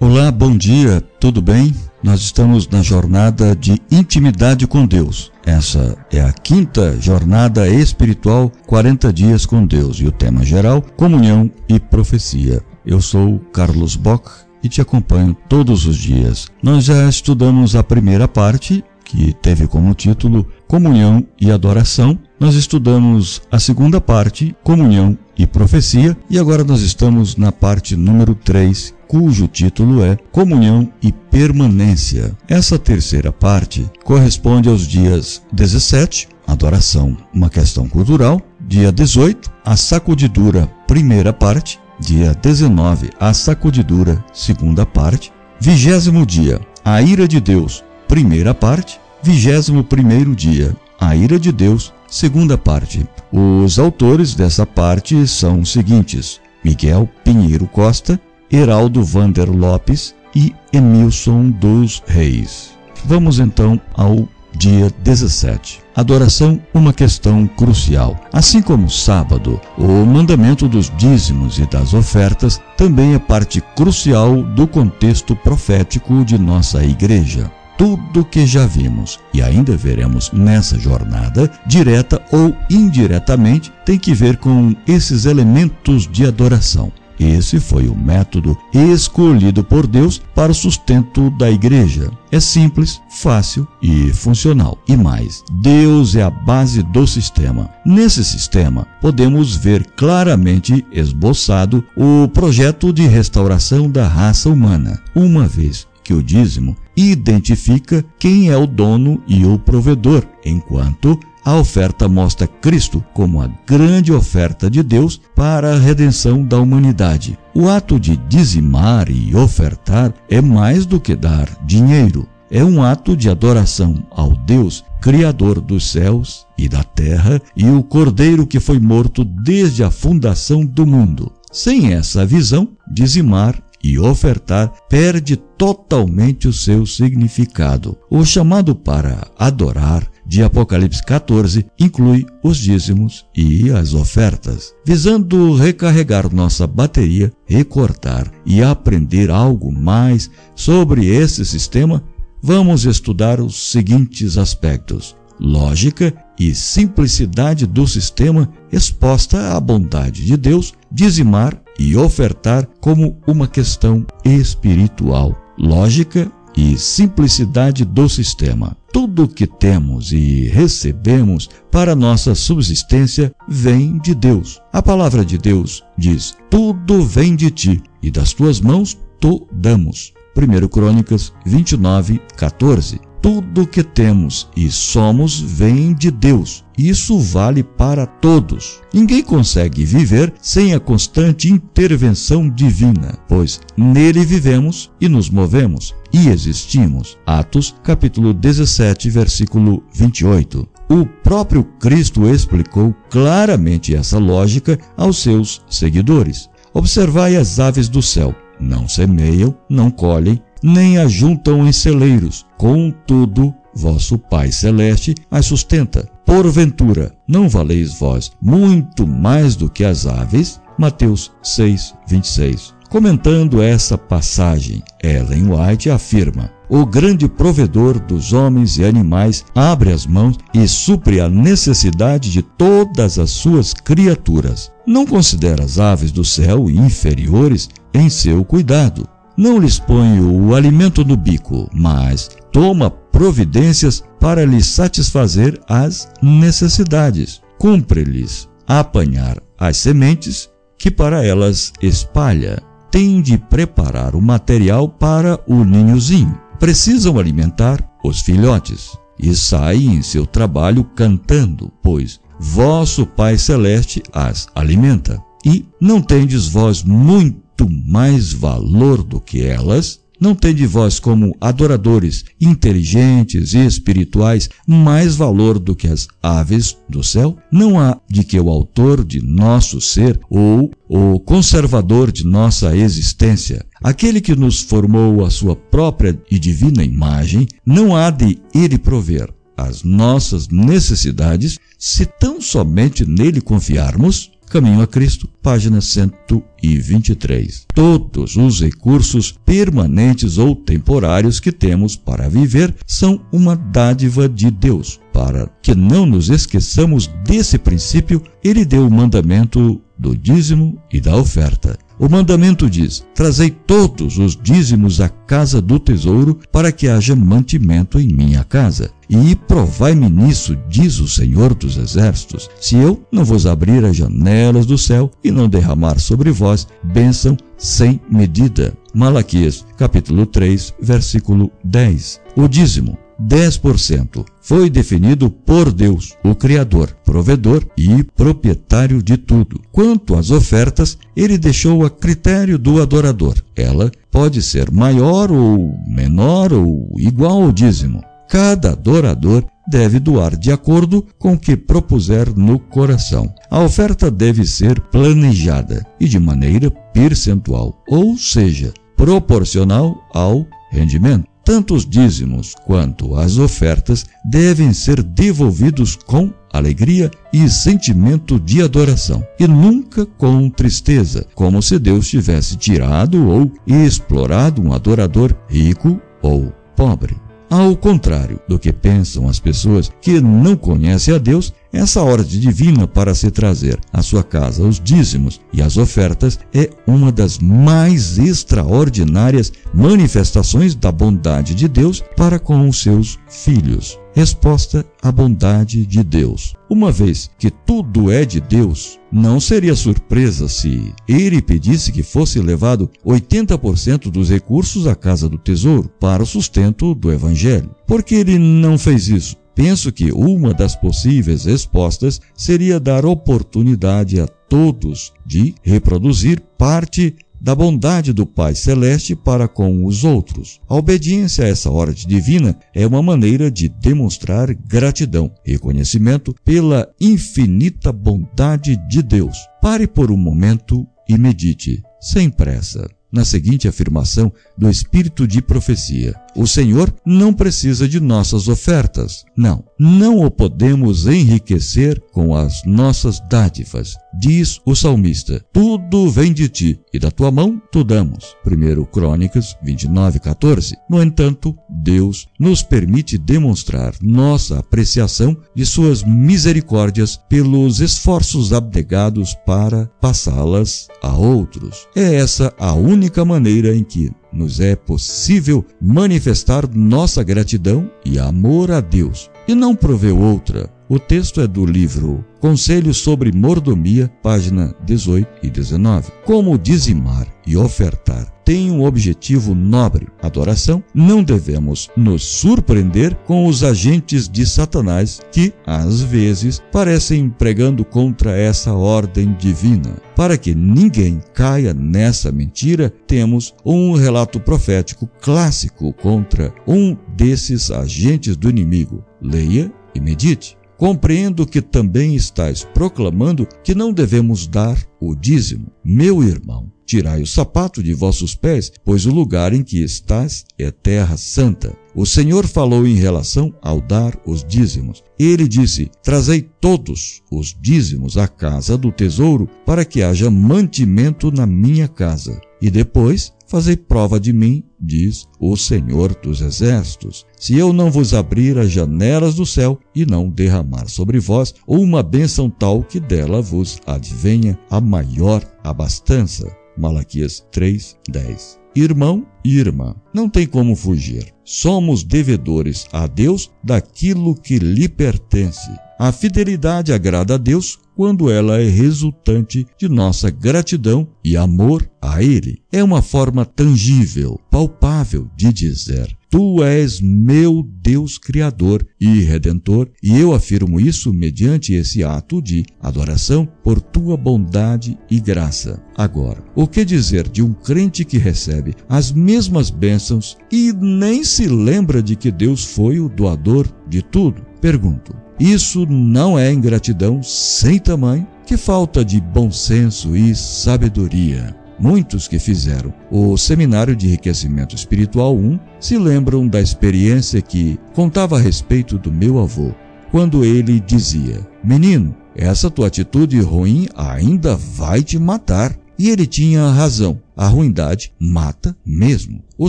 Olá, bom dia, tudo bem? Nós estamos na jornada de intimidade com Deus. Essa é a quinta jornada espiritual 40 dias com Deus e o tema geral comunhão e profecia. Eu sou Carlos Bock e te acompanho todos os dias. Nós já estudamos a primeira parte, que teve como título Comunhão e Adoração. Nós estudamos a segunda parte, Comunhão e Profecia, e agora nós estamos na parte número 3, cujo título é Comunhão e Permanência. Essa terceira parte corresponde aos dias 17, Adoração, uma questão cultural, dia 18, a sacudidura, primeira parte, dia 19, a sacudidura, segunda parte, vigésimo dia, a ira de Deus, primeira parte, vigésimo primeiro dia, a ira de Deus, segunda parte. Os autores dessa parte são os seguintes: Miguel Pinheiro Costa, Heraldo Vander Lopes e Emilson dos Reis. Vamos então ao dia 17. Adoração, uma questão crucial. Assim como sábado, o mandamento dos dízimos e das ofertas também é parte crucial do contexto profético de nossa igreja. Tudo que já vimos e ainda veremos nessa jornada, direta ou indiretamente, tem que ver com esses elementos de adoração. Esse foi o método escolhido por Deus para o sustento da igreja. É simples, fácil e funcional. E mais, Deus é a base do sistema. Nesse sistema, podemos ver claramente esboçado o projeto de restauração da raça humana, uma vez que o dízimo identifica quem é o dono e o provedor, enquanto a oferta mostra Cristo como a grande oferta de Deus para a redenção da humanidade. O ato de dizimar e ofertar é mais do que dar dinheiro. É um ato de adoração ao Deus, Criador dos céus e da terra, e o Cordeiro que foi morto desde a fundação do mundo. Sem essa visão, dizimar e ofertar perde totalmente o seu significado. O chamado para adorar de Apocalipse 14 inclui os dízimos e as ofertas, visando recarregar nossa bateria, recortar e aprender algo mais sobre esse sistema. Vamos estudar os seguintes aspectos: lógica e simplicidade do sistema exposta à bondade de Deus, dizimar e ofertar como uma questão espiritual, lógica e simplicidade do sistema. Tudo o que temos e recebemos para nossa subsistência vem de Deus. A palavra de Deus diz: Tudo vem de ti, e das tuas mãos tu damos. 1 Crônicas 29, 14 tudo que temos e somos vem de Deus. Isso vale para todos. Ninguém consegue viver sem a constante intervenção divina, pois nele vivemos e nos movemos e existimos. Atos, capítulo 17, versículo 28. O próprio Cristo explicou claramente essa lógica aos seus seguidores. Observai as aves do céu. Não semeiam, não colhem, nem ajuntam em celeiros. Contudo, vosso Pai Celeste as sustenta. Porventura, não valeis vós muito mais do que as aves? Mateus 6, 26. Comentando essa passagem, Ellen White afirma: O grande provedor dos homens e animais abre as mãos e supre a necessidade de todas as suas criaturas. Não considera as aves do céu inferiores em seu cuidado não lhes põe o alimento no bico, mas toma providências para lhes satisfazer as necessidades. Cumpre-lhes apanhar as sementes que para elas espalha. Tem de preparar o material para o ninhozinho. Precisam alimentar os filhotes e saem em seu trabalho cantando, pois vosso Pai Celeste as alimenta. E não tendes vós muito muito mais valor do que elas? Não tem de vós, como adoradores inteligentes e espirituais, mais valor do que as aves do céu? Não há de que o autor de nosso ser ou o conservador de nossa existência, aquele que nos formou a sua própria e divina imagem, não há de ele prover as nossas necessidades se tão somente nele confiarmos? Caminho a Cristo, página 123. Todos os recursos permanentes ou temporários que temos para viver são uma dádiva de Deus. Para que não nos esqueçamos desse princípio, ele deu o mandamento do dízimo e da oferta. O mandamento diz: Trazei todos os dízimos à casa do tesouro, para que haja mantimento em minha casa. E provai-me nisso, diz o Senhor dos Exércitos, se eu não vos abrir as janelas do céu e não derramar sobre vós bênção sem medida. Malaquias, capítulo 3, versículo 10. O dízimo 10%. Foi definido por Deus, o Criador, provedor e proprietário de tudo. Quanto às ofertas, ele deixou a critério do adorador. Ela pode ser maior ou menor ou igual ao dízimo. Cada adorador deve doar de acordo com o que propuser no coração. A oferta deve ser planejada e de maneira percentual, ou seja, proporcional ao rendimento. Tanto os dízimos quanto as ofertas devem ser devolvidos com alegria e sentimento de adoração, e nunca com tristeza, como se Deus tivesse tirado ou explorado um adorador rico ou pobre. Ao contrário do que pensam as pessoas que não conhecem a Deus, essa ordem divina para se trazer à sua casa os dízimos e as ofertas é uma das mais extraordinárias manifestações da bondade de Deus para com os seus filhos. Resposta à bondade de Deus. Uma vez que tudo é de Deus, não seria surpresa se ele pedisse que fosse levado 80% dos recursos à casa do tesouro para o sustento do evangelho. Por que ele não fez isso? Penso que uma das possíveis respostas seria dar oportunidade a todos de reproduzir parte da bondade do Pai Celeste para com os outros. A obediência a essa ordem divina é uma maneira de demonstrar gratidão, reconhecimento pela infinita bondade de Deus. Pare por um momento e medite, sem pressa na seguinte afirmação do espírito de profecia: O Senhor não precisa de nossas ofertas. Não, não o podemos enriquecer com as nossas dádivas. Diz o salmista: Tudo vem de ti, e da tua mão tu damos. 1 Crônicas 29, 14. No entanto, Deus nos permite demonstrar nossa apreciação de suas misericórdias pelos esforços abnegados para passá-las a outros. É essa a única única maneira em que nos é possível manifestar nossa gratidão e amor a Deus, e não proveu outra. O texto é do livro Conselhos sobre Mordomia, página 18 e 19. Como dizimar e ofertar tem um objetivo nobre, adoração, não devemos nos surpreender com os agentes de Satanás que, às vezes, parecem pregando contra essa ordem divina. Para que ninguém caia nessa mentira, temos um relato profético clássico contra um desses agentes do inimigo. Leia e medite. Compreendo que também estás proclamando que não devemos dar o dízimo. Meu irmão, tirai o sapato de vossos pés, pois o lugar em que estás é terra santa. O Senhor falou em relação ao dar os dízimos. Ele disse: Trazei todos os dízimos à casa do tesouro, para que haja mantimento na minha casa. E depois Fazei prova de mim, diz o Senhor dos Exércitos, se eu não vos abrir as janelas do céu e não derramar sobre vós uma bênção tal que dela vos advenha a maior abastança. Malaquias 3:10. Irmão e irmã, não tem como fugir. Somos devedores a Deus daquilo que lhe pertence. A fidelidade agrada a Deus quando ela é resultante de nossa gratidão e amor a Ele. É uma forma tangível, palpável de dizer: Tu és meu Deus Criador e Redentor, e eu afirmo isso mediante esse ato de adoração por tua bondade e graça. Agora, o que dizer de um crente que recebe as mesmas bênçãos e nem se lembra de que Deus foi o doador de tudo? Pergunto: isso não é ingratidão sem tamanho? Que falta de bom senso e sabedoria. Muitos que fizeram o Seminário de Enriquecimento Espiritual 1 se lembram da experiência que contava a respeito do meu avô, quando ele dizia: Menino, essa tua atitude ruim ainda vai te matar. E ele tinha razão. A ruindade mata mesmo. O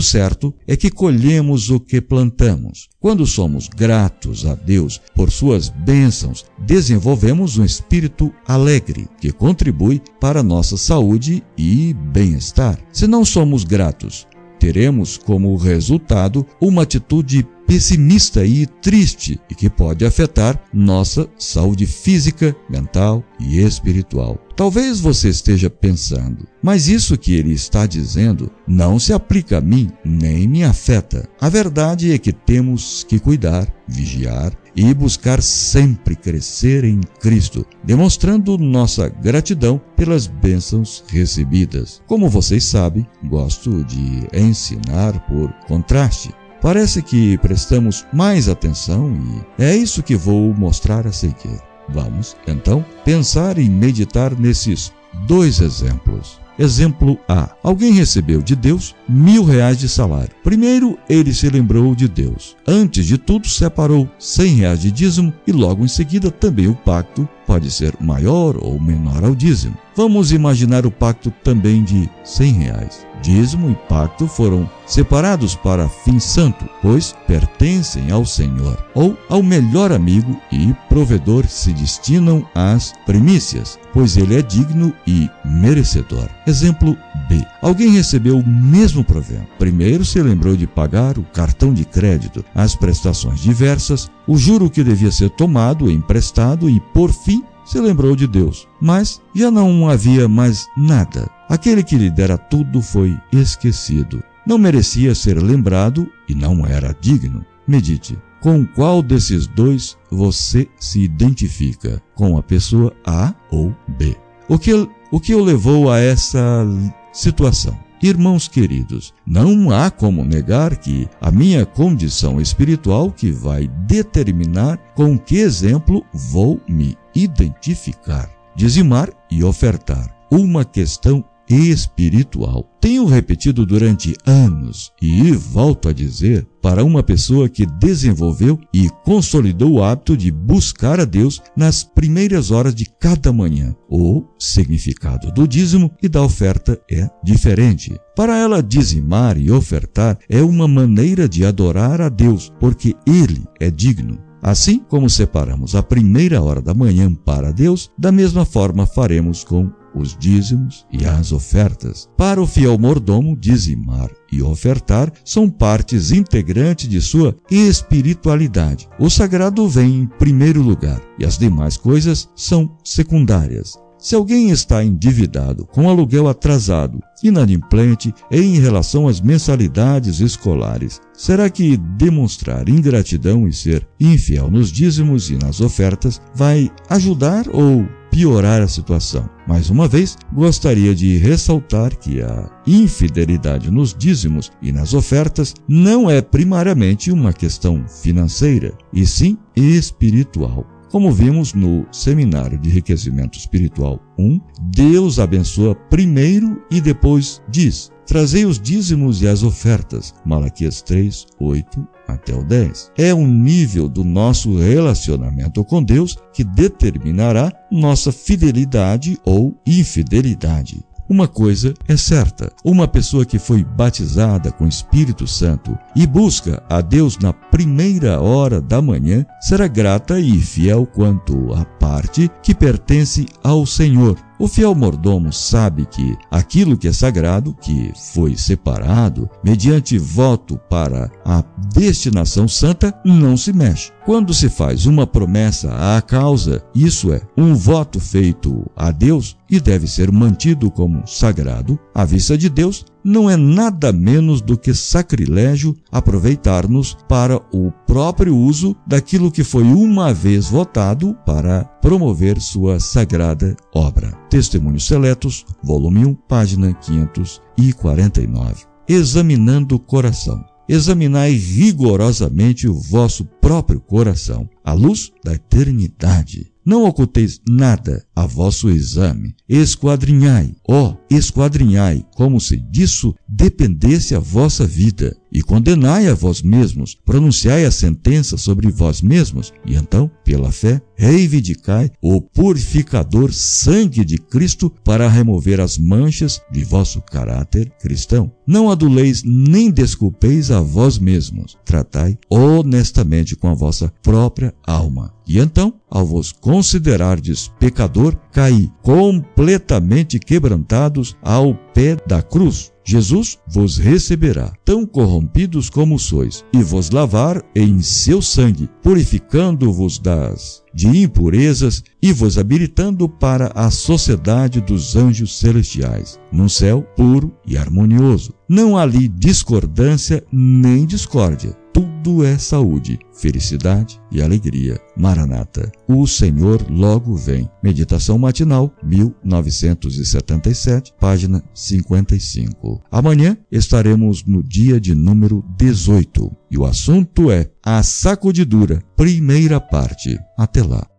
certo é que colhemos o que plantamos. Quando somos gratos a Deus por suas bênçãos, desenvolvemos um espírito alegre que contribui para nossa saúde e bem-estar. Se não somos gratos, teremos como resultado uma atitude pessimista e triste e que pode afetar nossa saúde física, mental e espiritual. Talvez você esteja pensando, mas isso que ele está dizendo não se aplica a mim nem me afeta. A verdade é que temos que cuidar, vigiar e buscar sempre crescer em Cristo, demonstrando nossa gratidão pelas bênçãos recebidas. Como vocês sabem, gosto de ensinar por contraste. Parece que prestamos mais atenção e é isso que vou mostrar a seguir. Vamos, então, pensar e meditar nesses dois exemplos. Exemplo A. Alguém recebeu de Deus mil reais de salário. Primeiro, ele se lembrou de Deus. Antes de tudo, separou cem reais de dízimo e logo em seguida também o pacto pode ser maior ou menor ao dízimo. Vamos imaginar o pacto também de cem reais. Dízimo e pacto foram separados para fim santo, pois pertencem ao Senhor, ou ao melhor amigo e provedor se destinam às primícias, pois ele é digno e merecedor. Exemplo B. Alguém recebeu o mesmo provento. Primeiro se lembrou de pagar o cartão de crédito, as prestações diversas, o juro que devia ser tomado, emprestado e, por fim, se lembrou de Deus. Mas já não havia mais nada. Aquele que lhe dera tudo foi esquecido. Não merecia ser lembrado e não era digno. Medite. Com qual desses dois você se identifica? Com a pessoa A ou B? O que, o que o levou a essa situação? Irmãos queridos, não há como negar que a minha condição espiritual que vai determinar com que exemplo vou me identificar. Dizimar e ofertar. Uma questão espiritual. Tenho repetido durante anos e volto a dizer para uma pessoa que desenvolveu e consolidou o hábito de buscar a Deus nas primeiras horas de cada manhã. O significado do dízimo e da oferta é diferente. Para ela, dizimar e ofertar é uma maneira de adorar a Deus, porque Ele é digno. Assim como separamos a primeira hora da manhã para Deus, da mesma forma faremos com os dízimos e as ofertas. Para o fiel mordomo, dizimar e ofertar são partes integrantes de sua espiritualidade. O sagrado vem em primeiro lugar e as demais coisas são secundárias. Se alguém está endividado, com aluguel atrasado, inadimplente em relação às mensalidades escolares, será que demonstrar ingratidão e ser infiel nos dízimos e nas ofertas vai ajudar ou piorar a situação. Mais uma vez, gostaria de ressaltar que a infidelidade nos dízimos e nas ofertas não é primariamente uma questão financeira, e sim espiritual. Como vimos no Seminário de Enriquecimento Espiritual 1, Deus abençoa primeiro e depois diz: Trazei os dízimos e as ofertas. Malaquias 3, 8 até o 10. É o nível do nosso relacionamento com Deus que determinará nossa fidelidade ou infidelidade. Uma coisa é certa: uma pessoa que foi batizada com o Espírito Santo e busca a Deus na primeira hora da manhã será grata e fiel quanto à parte que pertence ao Senhor. O fiel mordomo sabe que aquilo que é sagrado, que foi separado, mediante voto para a destinação santa, não se mexe. Quando se faz uma promessa à causa, isso é, um voto feito a Deus e deve ser mantido como sagrado, à vista de Deus, não é nada menos do que sacrilégio aproveitar-nos para o próprio uso daquilo que foi uma vez votado para promover sua sagrada obra. Testemunhos Seletos, volume 1, página 549. Examinando o coração. Examinai rigorosamente o vosso próprio coração, à luz da eternidade não oculteis nada a vosso exame. Esquadrinhai, ó, esquadrinhai, como se disso dependesse a vossa vida. E condenai a vós mesmos, pronunciai a sentença sobre vós mesmos, e então, pela fé, reivindicai o purificador sangue de Cristo para remover as manchas de vosso caráter cristão. Não aduleis nem desculpeis a vós mesmos, tratai honestamente com a vossa própria alma. E então, ao vos considerardes pecador, caí completamente quebrantados ao pé da cruz. Jesus vos receberá, tão corrompidos como sois, e vos lavar em seu sangue, purificando-vos das de impurezas e vos habilitando para a sociedade dos anjos celestiais, num céu puro e harmonioso. Não há ali discordância nem discórdia. Tudo é saúde, felicidade e alegria. Maranata, o Senhor logo vem. Meditação matinal, 1977, página 55. Amanhã estaremos no dia de número 18 e o assunto é a sacudidura, primeira parte. Até lá.